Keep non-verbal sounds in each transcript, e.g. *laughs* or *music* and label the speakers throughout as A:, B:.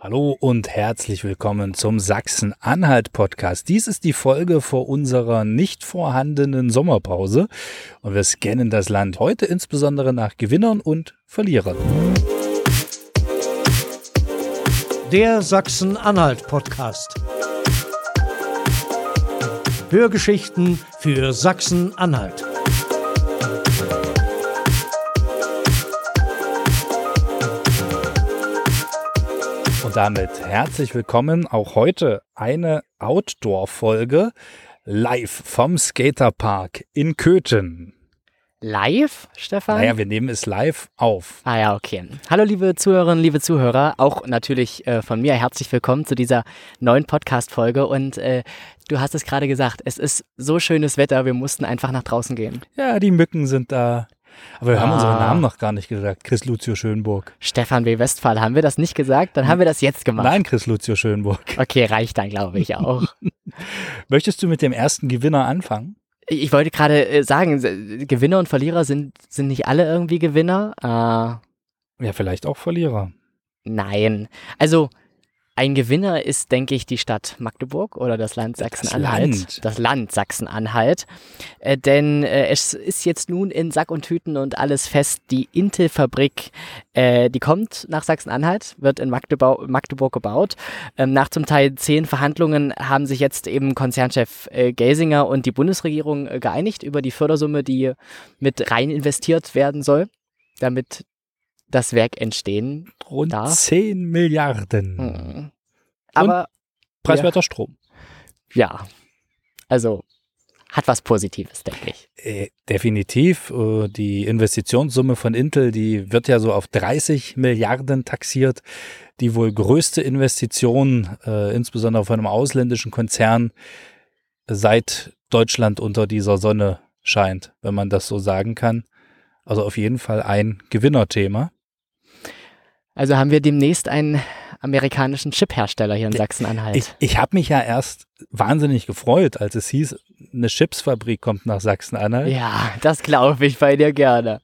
A: Hallo und herzlich willkommen zum Sachsen-Anhalt-Podcast. Dies ist die Folge vor unserer nicht vorhandenen Sommerpause und wir scannen das Land heute insbesondere nach Gewinnern und Verlierern.
B: Der Sachsen-Anhalt-Podcast. Hörgeschichten für Sachsen-Anhalt.
A: Und damit herzlich willkommen. Auch heute eine Outdoor-Folge live vom Skaterpark in Köthen.
C: Live, Stefan?
A: Naja, wir nehmen es live auf.
C: Ah ja, okay. Hallo liebe Zuhörerinnen, liebe Zuhörer. Auch natürlich äh, von mir herzlich willkommen zu dieser neuen Podcast-Folge. Und äh, du hast es gerade gesagt, es ist so schönes Wetter, wir mussten einfach nach draußen gehen.
A: Ja, die Mücken sind da. Aber wir haben
C: Ah.
A: unseren Namen noch gar nicht gesagt. Chris Lucio Schönburg.
C: Stefan W. Westphal, haben wir das nicht gesagt? Dann haben wir das jetzt gemacht.
A: Nein, Chris Lucio Schönburg. *laughs*
C: Okay, reicht dann, glaube ich auch. *laughs*
A: Möchtest du mit dem ersten Gewinner anfangen?
C: Ich wollte gerade äh, sagen, Gewinner und Verlierer sind, sind nicht alle irgendwie Gewinner. Äh,
A: Ja, vielleicht auch Verlierer.
C: nein. Also, ein Gewinner ist, denke ich, die Stadt Magdeburg oder das Land
A: Das
C: Sachsen-Anhalt.
A: Land.
C: Das Land Sachsen-Anhalt. Äh, denn äh, es ist jetzt nun in Sack und Tüten und alles fest. Die Intel-Fabrik, äh, die kommt nach Sachsen-Anhalt, wird in Magdebau Magdeburg gebaut. Ähm, nach zum Teil zehn Verhandlungen haben sich jetzt eben Konzernchef äh, Gelsinger und die Bundesregierung äh, geeinigt über die Fördersumme, die mit rein investiert werden soll, damit das Werk entstehen
A: Rund
C: Darf?
A: 10 Milliarden.
C: Mhm. Aber
A: Preiswerter Strom.
C: ja, also hat was Positives, denke ich.
A: Äh, definitiv. Äh, die Investitionssumme von Intel, die wird ja so auf 30 Milliarden taxiert. Die wohl größte Investition, äh, insbesondere von einem ausländischen Konzern, seit Deutschland unter dieser Sonne scheint, wenn man das so sagen kann. Also auf jeden Fall ein Gewinnerthema.
C: Also haben wir demnächst einen amerikanischen Chiphersteller hier in Sachsen-Anhalt.
A: Ich, ich habe mich ja erst wahnsinnig gefreut, als es hieß, eine Chipsfabrik kommt nach Sachsen-Anhalt.
C: Ja, das glaube ich bei dir gerne.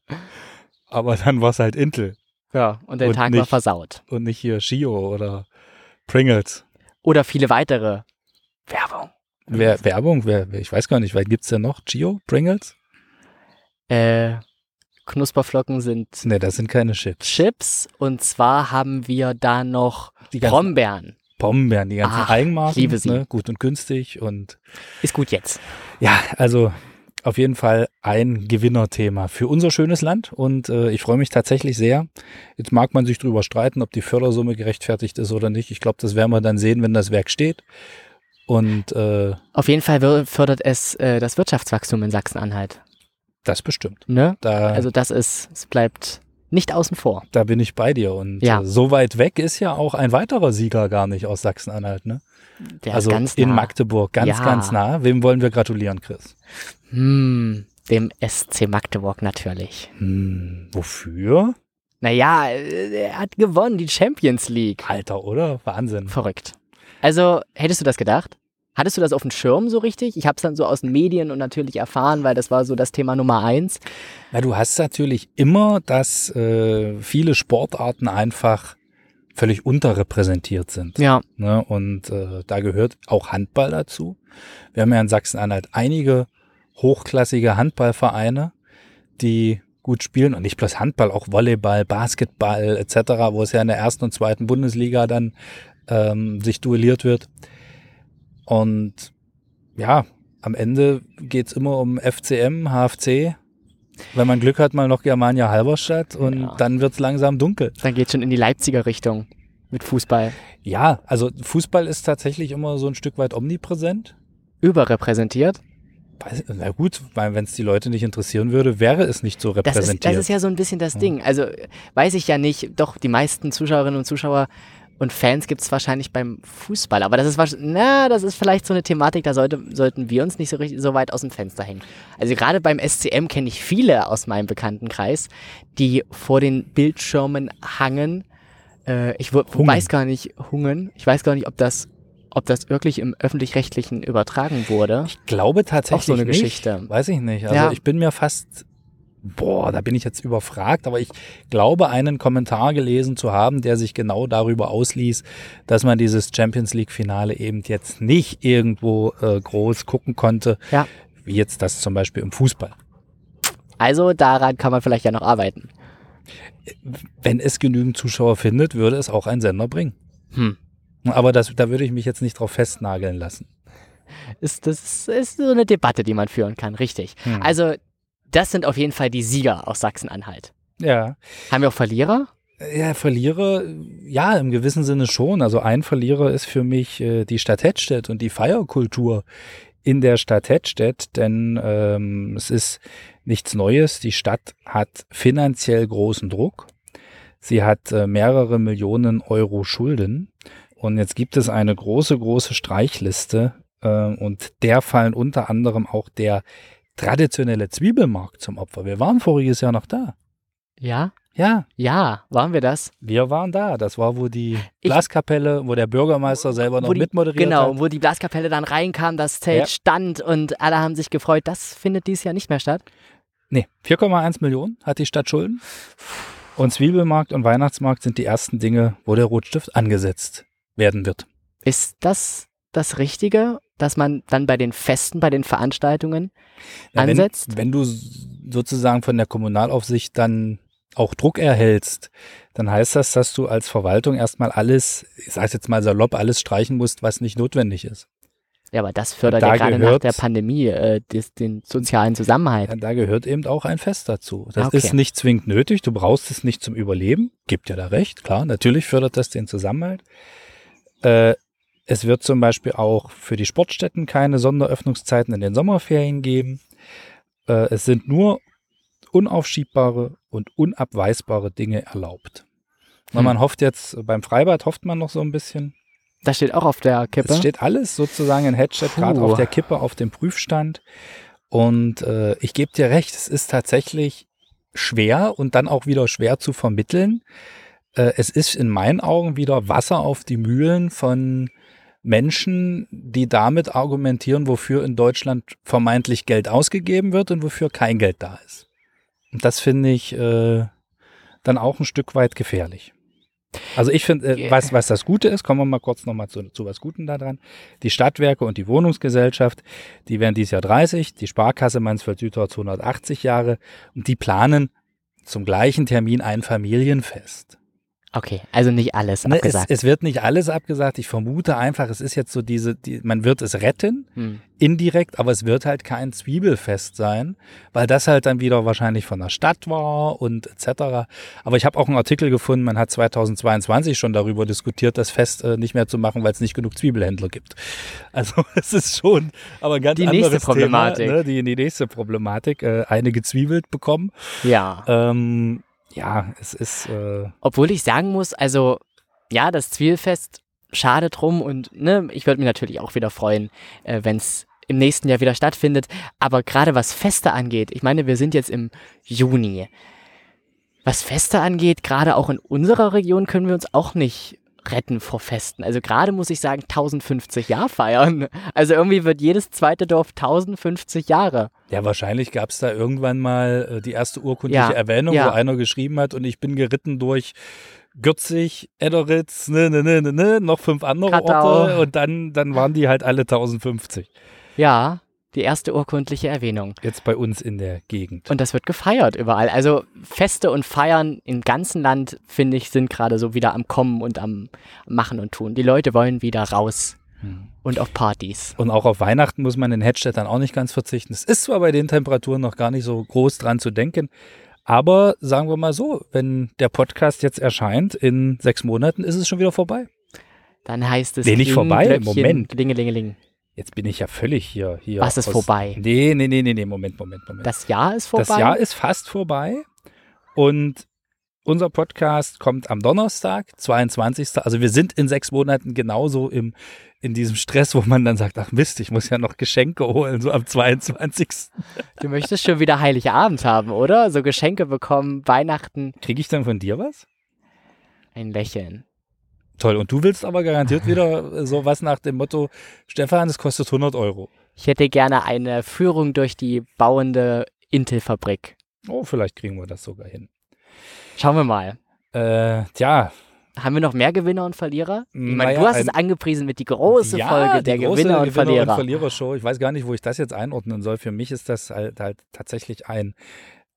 A: Aber dann war es halt Intel
C: Ja, und der
A: Und
C: Tag war
A: nicht-
C: versaut.
A: und nicht hier Shio oder Pringles.
C: Oder viele weitere Werbung.
A: Wer, Werbung? Wer, ich weiß gar nicht, wer gibt's denn noch? Gio? Pringles?
C: Äh, Knusperflocken sind
A: Ne, das sind keine Chips.
C: Chips und zwar haben wir da noch
A: Die
C: Brombeeren.
A: Pombeeren, die ganzen
C: Ach,
A: Eigenmarken.
C: liebe sie.
A: Ne, gut und günstig und
C: Ist gut jetzt.
A: ja, also auf jeden Fall ein Gewinnerthema für unser schönes Land und äh, ich freue mich tatsächlich sehr. Jetzt mag man sich drüber streiten, ob die Fördersumme gerechtfertigt ist oder nicht. Ich glaube, das werden wir dann sehen, wenn das Werk steht. Und äh,
C: Auf jeden Fall fördert es äh, das Wirtschaftswachstum in Sachsen-Anhalt.
A: Das bestimmt.
C: Ne?
A: Da,
C: Also das ist, es bleibt nicht außen vor.
A: da bin ich bei dir. Und
C: Ja.
A: äh, so weit weg ist ja auch ein weiterer Sieger gar nicht aus Sachsen-Anhalt. Ne?
C: Der
A: also
C: ist ganz
A: in
C: nah.
A: Magdeburg, ganz,
C: Ja.
A: ganz nah. Wem wollen wir gratulieren, Chris?
C: Hm, dem SC Magdeburg natürlich.
A: Hm, wofür?
C: Naja, äh, er hat gewonnen, die Champions League.
A: Alter, oder? Wahnsinn.
C: Verrückt. Also, hättest du das gedacht? Hattest du das auf dem Schirm so richtig? Ich habe es dann so aus den Medien und natürlich erfahren, weil das war so das Thema Nummer eins.
A: Na, du hast natürlich immer, dass äh, viele Sportarten einfach völlig unterrepräsentiert sind.
C: Ja,
A: Ne? Und äh, da gehört auch Handball dazu. Wir haben ja in Sachsen-Anhalt einige hochklassige Handballvereine, die gut spielen und nicht bloß Handball, auch Volleyball, Basketball etc., wo es ja in der ersten und zweiten Bundesliga dann ähm, sich duelliert wird. Und ja, am Ende geht's immer um FCM, HFC. Wenn man Glück hat, mal noch Germania Halberstadt und
C: Ja.
A: dann wird's langsam dunkel.
C: dann geht schon in die Leipziger Richtung mit Fußball.
A: Ja, also Fußball ist tatsächlich immer so ein Stück weit omnipräsent.
C: Überrepräsentiert.
A: Na gut, wenn es die Leute nicht interessieren würde, wäre es nicht so
C: Das ist,
A: repräsentiert.
C: das ist ja so ein bisschen das Ding. Also weiß ich ja nicht, doch die meisten Zuschauerinnen und Zuschauer und Fans gibt es wahrscheinlich beim Fußball. Aber das ist wahrsch- na, das ist vielleicht so eine Thematik, da sollte, sollten wir uns nicht so, richtig, so weit aus dem Fenster hängen. Also gerade beim SCM kenne ich viele aus meinem Bekanntenkreis, die vor den Bildschirmen hangen. Äh, ich
A: Hungen.
C: weiß gar nicht, hungen. Ich weiß gar nicht, ob das, ob das wirklich im öffentlich-rechtlichen übertragen wurde.
A: ich glaube tatsächlich
C: Auch so eine
A: nicht.
C: Geschichte.
A: Weiß ich nicht. Also
C: Ja.
A: ich bin mir fast Boah, da bin ich jetzt überfragt, aber ich glaube, einen Kommentar gelesen zu haben, der sich genau darüber ausließ, dass man dieses Champions League-Finale eben jetzt nicht irgendwo äh, groß gucken konnte,
C: Ja.
A: wie jetzt das zum Beispiel im Fußball.
C: Also daran kann man vielleicht ja noch arbeiten.
A: Wenn es genügend Zuschauer findet, würde es auch ein Sender bringen.
C: Hm.
A: Aber das, da würde ich mich jetzt nicht drauf festnageln lassen.
C: Ist, das ist so eine Debatte, die man führen kann, richtig.
A: Hm.
C: Also, das sind auf jeden Fall die Sieger aus Sachsen-Anhalt.
A: Ja.
C: Haben wir auch Verlierer?
A: Ja, Verlierer, ja, im gewissen Sinne schon. Also ein Verlierer ist für mich äh, die Stadt Hettstedt und die Feierkultur in der Stadt Hettstedt, denn ähm, es ist nichts Neues. Die Stadt hat finanziell großen Druck. Sie hat äh, mehrere Millionen Euro Schulden. Und jetzt gibt es eine große, große Streichliste. Äh, und der fallen unter anderem auch der traditionelle Zwiebelmarkt zum Opfer. Wir waren voriges Jahr noch da.
C: Ja?
A: Ja,
C: Ja, waren wir das?
A: wir waren da. Das war, wo die
C: Ich-
A: Glaskapelle, wo der Bürgermeister selber noch
C: die-
A: mitmoderiert
C: Genau,
A: hat.
C: wo die Blaskapelle dann reinkam, das Zelt
A: Ja.
C: stand und alle haben sich gefreut. Das findet dieses Jahr nicht mehr statt.
A: Nee, 4,1 Millionen hat die Stadt Schulden. Und Zwiebelmarkt und Weihnachtsmarkt sind die ersten Dinge, wo der Rotstift angesetzt werden wird.
C: Ist das das Richtige, dass man dann bei den Festen, bei den Veranstaltungen
A: Ja,
C: ansetzt?
A: Wenn, wenn du sozusagen von der Kommunalaufsicht dann auch Druck erhältst, dann heißt das, dass du als Verwaltung erstmal alles, ich sage jetzt mal salopp, alles streichen musst, was nicht notwendig ist.
C: Ja, aber das fördert
A: Da
C: ja gerade nach
A: gehört-
C: der Pandemie äh, des, den sozialen Zusammenhalt.
A: Ja, da gehört eben auch ein Fest dazu. Das
C: okay.
A: ist nicht zwingend nötig, du brauchst es nicht zum Überleben. Gibt ja da recht, klar, natürlich fördert das den Zusammenhalt. Äh, es wird zum Beispiel auch für die Sportstätten keine Sonderöffnungszeiten in den Sommerferien geben. Äh, es sind nur unaufschiebbare und unabweisbare Dinge erlaubt.
C: Hm.
A: Man hofft jetzt, beim Freibad hofft man noch so ein bisschen.
C: Das steht auch auf der Kippe.
A: Es steht alles sozusagen in Headset gerade auf der Kippe, auf dem Prüfstand. Und äh, ich gebe dir recht, es ist tatsächlich schwer und dann auch wieder schwer zu vermitteln. Äh, es ist in meinen Augen wieder Wasser auf die Mühlen von Menschen, die damit argumentieren, wofür in Deutschland vermeintlich Geld ausgegeben wird und wofür kein Geld da ist. Und das finde ich äh, dann auch ein Stück weit gefährlich. Also ich finde, äh, was, was das Gute ist, kommen wir mal kurz nochmal zu, zu was Guten da dran. Die Stadtwerke und die Wohnungsgesellschaft, die werden dieses Jahr 30, die Sparkasse Mansfeld-Südharz 180 Jahre und die planen zum gleichen Termin ein Familienfest.
C: Okay, also nicht alles
A: Ne, es,
C: abgesagt.
A: es wird nicht alles abgesagt. Ich vermute einfach, es ist jetzt so diese, die, man wird es retten,
C: hm.
A: indirekt, aber es wird halt kein Zwiebelfest sein, weil das halt dann wieder wahrscheinlich von der Stadt war und etc. Aber ich habe auch einen Artikel gefunden, man hat 2022 schon darüber diskutiert, das Fest äh, nicht mehr zu machen, weil es nicht genug Zwiebelhändler gibt. *laughs* Also es ist schon, aber ein ganz
C: Die nächste
A: anderes
C: Problematik.
A: Thema, ne? die, die nächste Problematik, äh, eine gezwiebelt bekommen.
C: Ja.
A: Ähm, ja, es ist äh,
C: Obwohl ich sagen muss, also ja, das Zwiebelfest, schade drum und ne, ich würde mich natürlich auch wieder freuen, äh, wenn es im nächsten Jahr wieder stattfindet. Aber gerade was Feste angeht, ich meine, wir sind jetzt im Juni. Was Feste angeht, gerade auch in unserer Region können wir uns auch nicht retten vor Festen. Also gerade muss ich sagen, 1050 Jahr feiern. Also irgendwie wird jedes zweite Dorf 1050 Jahre.
A: Ja, wahrscheinlich gab es da irgendwann mal äh, die erste urkundliche
C: Ja,
A: Erwähnung,
C: ja.
A: wo einer geschrieben hat und ich bin geritten durch Gürzig, Edderitz, ne, ne, ne, ne, ne, noch fünf andere
C: Kattau.
A: Orte und dann, dann waren die halt alle 1050.
C: Ja, die erste urkundliche Erwähnung.
A: Jetzt bei uns in der Gegend.
C: Und das wird gefeiert überall. Also Feste und Feiern im ganzen Land, finde ich, sind gerade so wieder am Kommen und am Machen und Tun. Die Leute wollen wieder raus
A: Hm.
C: und auf Partys.
A: Und auch auf Weihnachten muss man in Hedstedt dann auch nicht ganz verzichten. Es ist zwar bei den Temperaturen noch gar nicht so groß dran zu denken, aber sagen wir mal so, wenn der Podcast jetzt erscheint, in sechs Monaten ist es schon wieder vorbei.
C: Dann heißt es
A: Nee, nicht vorbei,
C: Glöckchen,
A: Moment.
C: Klingelingeling.
A: Jetzt bin ich ja völlig hier. hier
C: Was ist
A: aus-
C: vorbei?
A: Nee, nee, nee, nee, nee, Moment, Moment, Moment.
C: Das Jahr ist vorbei.
A: Das Jahr ist fast vorbei und unser Podcast kommt am Donnerstag, 22. Also wir sind in sechs Monaten genauso im, in diesem Stress, wo man dann sagt, ach Mist, ich muss ja noch Geschenke holen, so am 22.
C: du möchtest schon wieder Heiligabend haben, oder? So Geschenke bekommen, Weihnachten,
A: Kriege ich dann von dir was?
C: ein Lächeln.
A: Toll, und du willst aber garantiert *laughs* wieder so was nach dem Motto, Stefan, es kostet 100 Euro.
C: Ich hätte gerne eine Führung durch die bauende Intel-Fabrik.
A: Oh, vielleicht kriegen wir das sogar hin.
C: Schauen wir mal.
A: Äh, tja,
C: Haben wir noch mehr Gewinner und Verlierer? Ich meine,
A: Naja,
C: du hast es angepriesen mit die große
A: ja,
C: Folge
A: die
C: der
A: große
C: Gewinner und Verlierer.
A: Verlierer-Show. Ich weiß gar nicht, wo ich das jetzt einordnen soll. Für mich ist das halt, halt tatsächlich ein,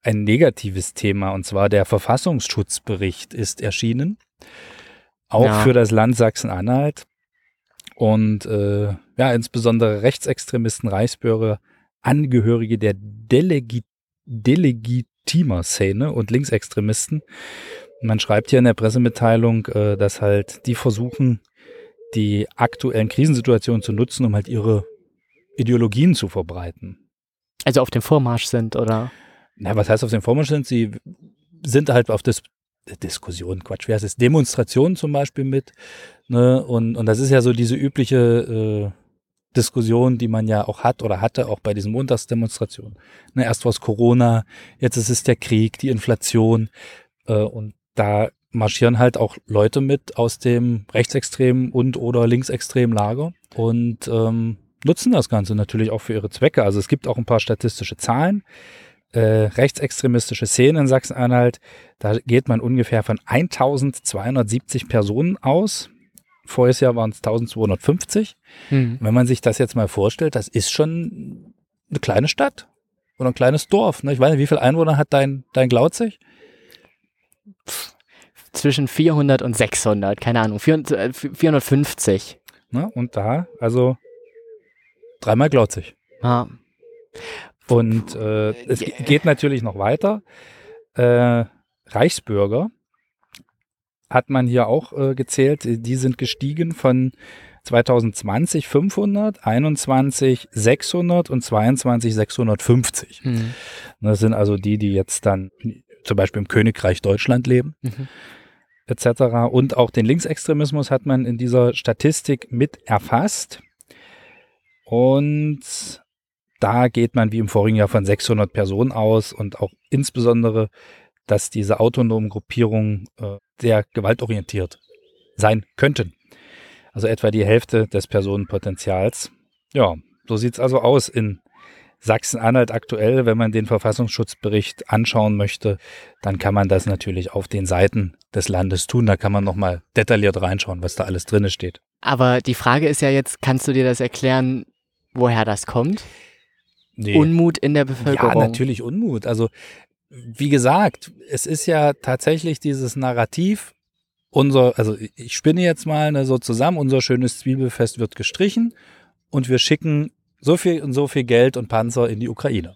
A: ein negatives Thema. Und zwar der Verfassungsschutzbericht ist erschienen. Auch
C: Ja.
A: für das Land Sachsen-Anhalt. Und äh, ja, insbesondere Rechtsextremisten, Reichsbürger, Angehörige der Delegi Delegitimer-Szene und Linksextremisten. Man schreibt hier in der Pressemitteilung, äh, dass halt die versuchen, die aktuellen Krisensituationen zu nutzen, um halt ihre Ideologien zu verbreiten.
C: Also auf dem Vormarsch sind, oder?
A: Na, was heißt auf dem Vormarsch sind? Sie sind halt auf das Diskussion, Quatsch, wie heißt es? Demonstrationen zum Beispiel mit. Ne? Und, und das ist ja so diese übliche äh, Diskussion, die man ja auch hat oder hatte, auch bei diesen Montagsdemonstrationen. Ne, erst war es Corona, jetzt ist es der Krieg, die Inflation. Äh, und da marschieren halt auch Leute mit aus dem rechtsextremen und oder linksextremen Lager und ähm, nutzen das Ganze natürlich auch für ihre Zwecke. Also es gibt auch ein paar statistische Zahlen. Äh, rechtsextremistische Szenen in Sachsen-Anhalt, da geht man ungefähr von 1270 Personen aus. Voriges Jahr waren es 1250.
C: Hm.
A: Wenn man sich das jetzt mal vorstellt, das ist schon eine kleine Stadt oder ein kleines Dorf. Ne? Ich weiß nicht, wie viele Einwohner hat dein, dein Glauzig?
C: Zwischen 400 und 600, keine Ahnung, 400, äh, 450.
A: Ne? Und da, also dreimal Glauzig.
C: Ja.
A: Und äh, es ge- geht natürlich noch weiter. Äh, Reichsbürger hat man hier auch äh, gezählt. Die sind gestiegen von 2020 500, 21 600 und 22 650.
C: Hm.
A: Das sind also die, die jetzt dann zum Beispiel im Königreich Deutschland leben,
C: Mhm.
A: etc. Und auch den Linksextremismus hat man in dieser Statistik mit erfasst. Und da geht man wie im vorigen Jahr von 600 Personen aus und auch insbesondere, dass diese autonomen Gruppierungen äh, sehr gewaltorientiert sein könnten. Also etwa die Hälfte des Personenpotenzials. Ja, so sieht's also aus in Sachsen-Anhalt aktuell. Wenn man den Verfassungsschutzbericht anschauen möchte, dann kann man das natürlich auf den Seiten des Landes tun. Da kann man nochmal detailliert reinschauen, was da alles drinne steht.
C: Aber die Frage ist ja jetzt, kannst du dir das erklären, woher das kommt?
A: Nee.
C: Unmut in der
A: Ja,
C: Bevölkerung.
A: natürlich Unmut. Also, wie gesagt, es ist ja tatsächlich dieses Narrativ, unser, also ich spinne jetzt mal ne, so zusammen, unser schönes Zwiebelfest wird gestrichen und wir schicken so viel und so viel Geld und Panzer in die Ukraine.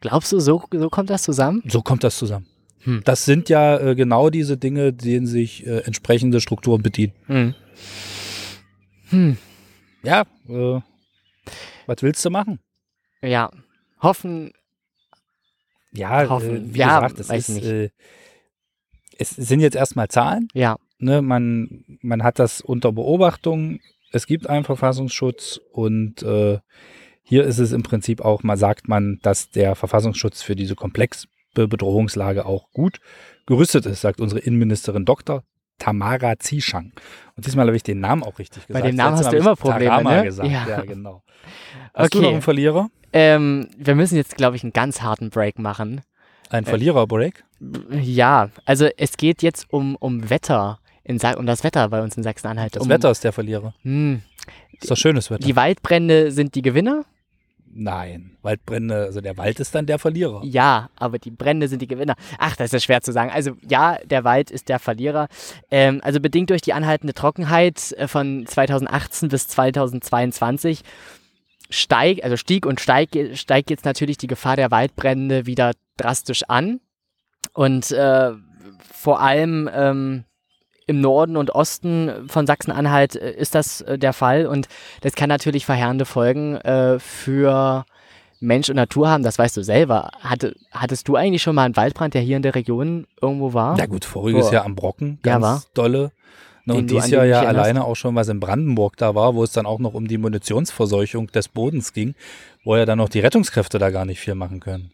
C: Glaubst du, so, so kommt das zusammen?
A: So kommt das zusammen.
C: Hm.
A: Das sind ja äh, genau diese Dinge, denen sich äh, entsprechende Strukturen bedienen.
C: Hm. Hm.
A: Ja, äh, was willst du machen?
C: Ja. Hoffen,
A: Ja,
C: Hoffen.
A: äh, wie
C: Ja,
A: gesagt, es, ist, äh, es sind jetzt erstmal Zahlen.
C: ja.
A: ne, man, man hat das unter Beobachtung, es gibt einen Verfassungsschutz und äh, hier ist es im Prinzip auch, mal sagt man, dass der Verfassungsschutz für diese komplexe Bedrohungslage auch gut gerüstet ist, sagt unsere Innenministerin Dr. Tamara Zieschang. Und diesmal habe ich den Namen auch richtig gesagt.
C: dem Namen hast du immer Probleme,
A: Tarama
C: ne?
A: gesagt.
C: Ja.
A: Ja. genau. Hast du
C: Okay.
A: noch einen Verlierer?
C: Ähm, wir müssen jetzt, glaube ich, einen ganz harten Break machen.
A: Ein
C: Äh,
A: Verlierer-Break?
C: Ja, also es geht jetzt um, um Wetter, in Sa um das Wetter bei uns in Sachsen-Anhalt.
A: Das
C: um,
A: Wetter ist der Verlierer.
C: Hm,
A: Ist doch schönes Wetter.
C: die Waldbrände sind die Gewinner?
A: Nein, Waldbrände, also der Wald ist dann der Verlierer.
C: Ja, aber die Brände sind die Gewinner. Ach, das ist schwer zu sagen. Also ja, der Wald ist der Verlierer. Ähm, also bedingt durch die anhaltende Trockenheit äh, von 2018 bis 2022 steigt, also stieg und steigt, steigt jetzt natürlich die Gefahr der Waldbrände wieder drastisch an. Und äh, vor allem ähm, im Norden und Osten von Sachsen-Anhalt äh, ist das äh, der Fall. Und das kann natürlich verheerende Folgen äh, für Mensch und Natur haben. Das weißt du selber. Hatte, hattest du eigentlich schon mal einen Waldbrand, der hier in der Region irgendwo war?
A: Ja gut, voriges
C: Boah.
A: Jahr am Brocken,
C: Ja,
A: ganz
C: war.
A: dolle. Ne, und dieses Jahr ja alleine auch schon was in Brandenburg da war, wo es dann auch noch um die Munitionsverseuchung des Bodens ging, wo ja dann noch die Rettungskräfte da gar nicht viel machen können.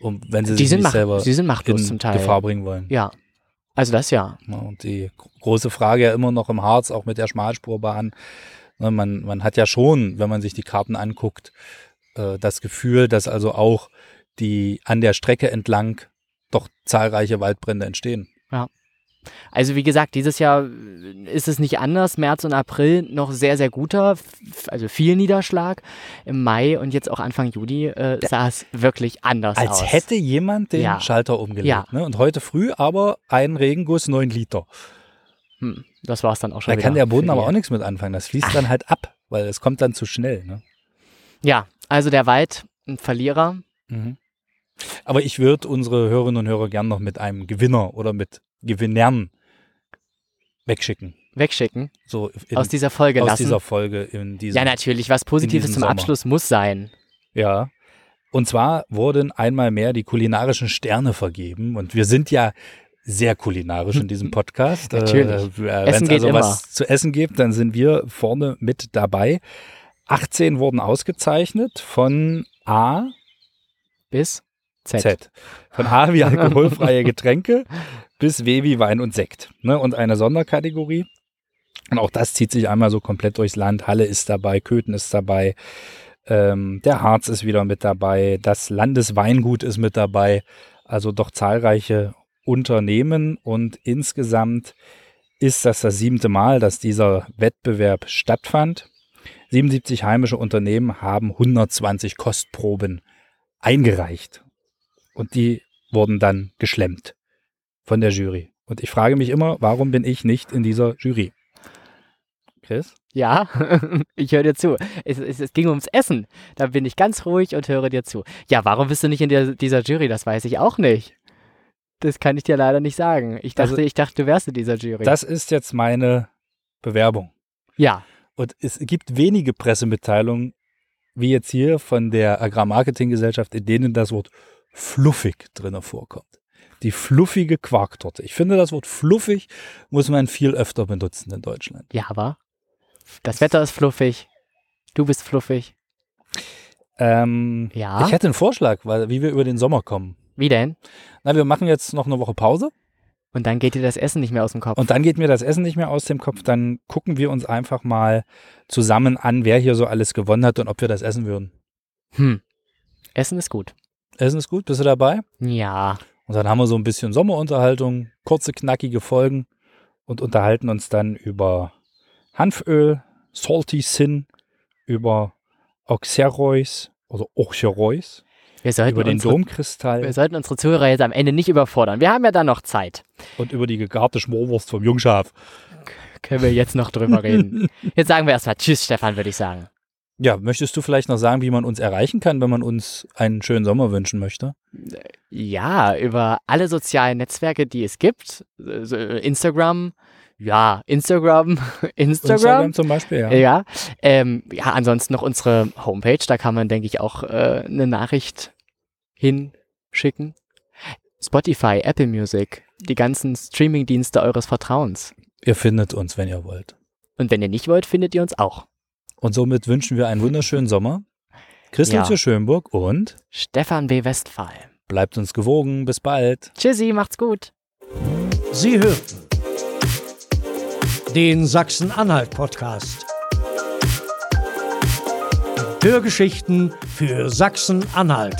A: Um, wenn sie
C: die,
A: sich
C: sind
A: nicht selber
C: sie sind machtlos
A: in
C: zum Teil.
A: Gefahr bringen wollen.
C: Ja. Also das ja.
A: Ne, Und die gro- große Frage ja immer noch im Harz, auch mit der Schmalspurbahn. Ne, Man, man hat ja schon, wenn man sich die Karten anguckt, äh, das Gefühl, dass also auch die an der Strecke entlang doch zahlreiche Waldbrände entstehen.
C: Also wie gesagt, dieses Jahr ist es nicht anders. März und April noch sehr, sehr guter, also viel Niederschlag. Im Mai und jetzt auch Anfang Juli äh, sah es wirklich anders
A: Als
C: aus.
A: hätte jemand den
C: Ja.
A: Schalter umgelegt.
C: Ja.
A: Ne? Und heute früh aber ein Regenguss 9 Liter.
C: Hm, das war es dann auch schon
A: Da kann der Boden aber auch nichts mit anfangen. Das fließt dann halt ab, weil es kommt dann zu schnell. Ne?
C: Ja, also der Wald, ein Verlierer.
A: Mhm. Aber ich würde unsere Hörerinnen und Hörer gern noch mit einem Gewinner oder mit Gewinnern wegschicken.
C: Wegschicken.
A: So in,
C: aus dieser Folge
A: aus
C: lassen.
A: dieser Folge in diesem
C: ja, natürlich. Was Positives zum
A: Sommer.
C: Abschluss muss sein.
A: Ja. Und zwar wurden einmal mehr die kulinarischen Sterne vergeben. Und wir sind ja sehr kulinarisch in diesem *laughs* Podcast.
C: Natürlich.
A: Äh, Wenn es also
C: immer.
A: was zu essen gibt, dann sind wir vorne mit dabei. 18 wurden ausgezeichnet von A
C: Bis Z.
A: Z. Von A wie *laughs* alkoholfreie Getränke bis W wie Wein und Sekt. Ne? Und eine Sonderkategorie. Und auch das zieht sich einmal so komplett durchs Land. Halle ist dabei, Köthen ist dabei, ähm, der Harz ist wieder mit dabei, das Landesweingut ist mit dabei. Also doch zahlreiche Unternehmen und insgesamt ist das das siebte Mal, dass dieser Wettbewerb stattfand. 77 heimische Unternehmen haben 120 Kostproben eingereicht. Und die wurden dann geschlemmt von der Jury. Und ich frage mich immer, warum bin ich nicht in dieser Jury? Chris?
C: Ja, *laughs* ich höre dir zu. Es, es, es ging ums Essen. Da bin ich ganz ruhig und höre dir zu. Ja, warum bist du nicht in der, dieser Jury? Das weiß ich auch nicht. Das kann ich dir leider nicht sagen. Ich dachte,
A: Also-
C: ich dachte, du wärst in dieser Jury.
A: Das ist jetzt meine Bewerbung.
C: ja,
A: Und es gibt wenige Pressemitteilungen, wie jetzt hier von der Agrarmarketinggesellschaft, in denen das Wort fluffig drin vorkommt. Die fluffige Quarktorte. Ich finde, das Wort fluffig muss man viel öfter benutzen in Deutschland.
C: ja, aber das Wetter ist fluffig. Du bist fluffig.
A: Ähm,
C: Ja.
A: Ich hätte einen Vorschlag, weil, wie wir über den Sommer kommen.
C: Wie denn?
A: Na, wir machen jetzt noch eine Woche Pause
C: Und dann geht dir das Essen nicht mehr aus dem Kopf.
A: und dann geht mir das Essen nicht mehr aus dem Kopf. Dann gucken wir uns einfach mal zusammen an, wer hier so alles gewonnen hat und ob wir das essen würden.
C: hm. Essen ist gut.
A: Essen ist gut, bist du dabei?
C: Ja.
A: Und dann haben wir so ein bisschen Sommerunterhaltung, kurze, knackige Folgen und unterhalten uns dann über Hanföl, Salty Sin, über Auxerrois oder
C: sollten,
A: über den
C: unsere,
A: Domkristall
C: wir sollten unsere Zuhörer jetzt am Ende nicht überfordern. Wir haben ja da noch Zeit.
A: und über die gegarte Schmorwurst vom Jungschaf.
C: Können wir jetzt noch drüber reden. *laughs* Jetzt sagen wir erstmal Tschüss, Stefan, würde ich sagen.
A: Ja, möchtest du vielleicht noch sagen, wie man uns erreichen kann, wenn man uns einen schönen Sommer wünschen möchte?
C: Ja, über alle sozialen Netzwerke, die es gibt. Instagram, ja, *laughs* Instagram, Instagram.
A: zum Beispiel, ja.
C: Ja, ähm, ja, ansonsten noch unsere Homepage, da kann man, denke ich, auch äh, eine Nachricht hinschicken. Spotify, Apple Music, die ganzen Streaming-Dienste eures Vertrauens.
A: Ihr findet uns, wenn ihr wollt.
C: Und wenn ihr nicht wollt, findet ihr uns auch.
A: Und somit wünschen wir einen wunderschönen Sommer. Christel
C: Ja.
A: zu Schönburg und
C: Stefan B. Westphal.
A: bleibt uns gewogen. Bis bald.
C: Tschüssi, macht's gut.
B: Sie hörten den Sachsen-Anhalt-Podcast. Hörgeschichten für Sachsen-Anhalt.